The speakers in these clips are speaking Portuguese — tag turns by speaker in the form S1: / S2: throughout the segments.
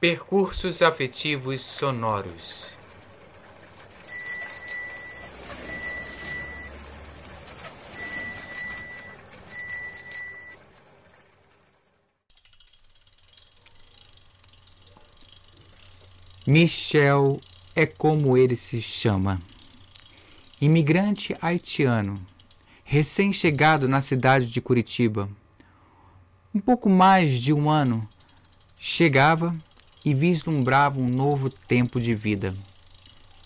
S1: Percursos afetivos sonoros. Michel é como ele se chama. Imigrante haitiano, recém-chegado na cidade de Curitiba. Um pouco mais de um ano, chegava e vislumbrava um novo tempo de vida.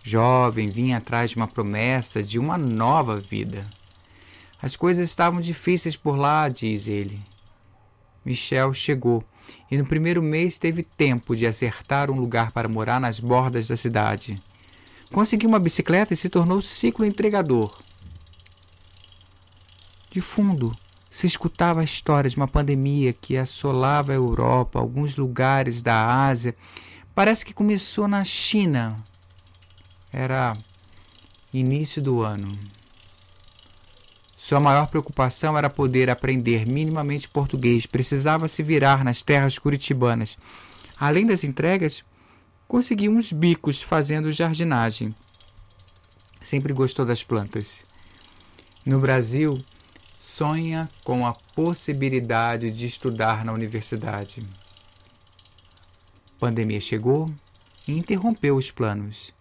S1: Jovem, vinha atrás de uma promessa de uma nova vida. As coisas estavam difíceis por lá, diz ele. Michel chegou e no primeiro mês teve tempo de acertar um lugar para morar nas bordas da cidade. Conseguiu uma bicicleta e se tornou ciclo entregador. De fundo, se escutava a história de uma pandemia que assolava a Europa, alguns lugares da Ásia. Parece que começou na China. Era início do ano. Sua maior preocupação era poder aprender minimamente português. Precisava se virar nas terras curitibanas. Além das entregas, conseguia uns bicos fazendo jardinagem. Sempre gostou das plantas. No Brasil, sonha com a possibilidade de estudar na universidade. A pandemia chegou e interrompeu os planos.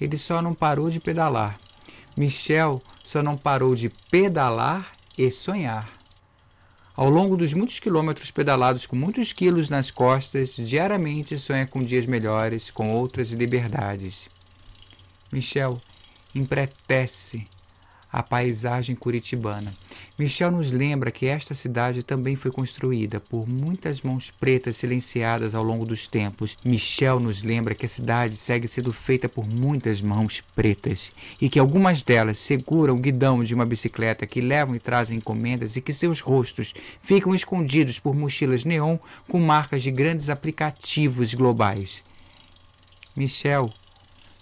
S1: Ele só não parou de pedalar. Michel só não parou de pedalar e sonhar. Ao longo dos muitos quilômetros pedalados com muitos quilos nas costas, diariamente sonha com dias melhores, com outras liberdades. Michel empretece a paisagem curitibana. Michel nos lembra que esta cidade também foi construída por muitas mãos pretas silenciadas ao longo dos tempos. Michel nos lembra que a cidade segue sendo feita por muitas mãos pretas e que algumas delas seguram o guidão de uma bicicleta que levam e trazem encomendas e que seus rostos ficam escondidos por mochilas neon com marcas de grandes aplicativos globais. Michel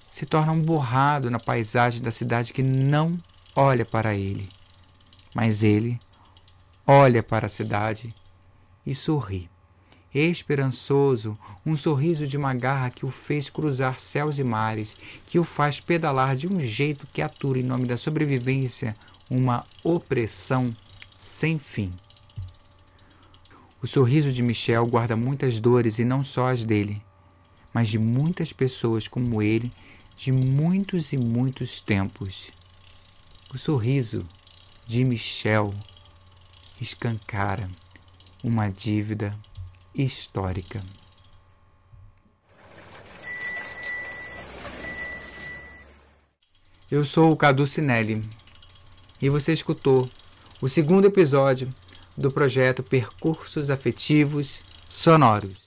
S1: se torna um borrado na paisagem da cidade que não olha para ele, mas ele olha para a cidade e sorri. Esperançoso, um sorriso de uma garra que o fez cruzar céus e mares, que o faz pedalar de um jeito que atura em nome da sobrevivência uma opressão sem fim. O sorriso de Michel guarda muitas dores e não só as dele, mas de muitas pessoas como ele, de muitos e muitos tempos. O sorriso de Michel escancara uma dívida histórica. Eu sou o Cadu Cinelli e você escutou o segundo episódio do projeto Percursos Afetivos Sonoros.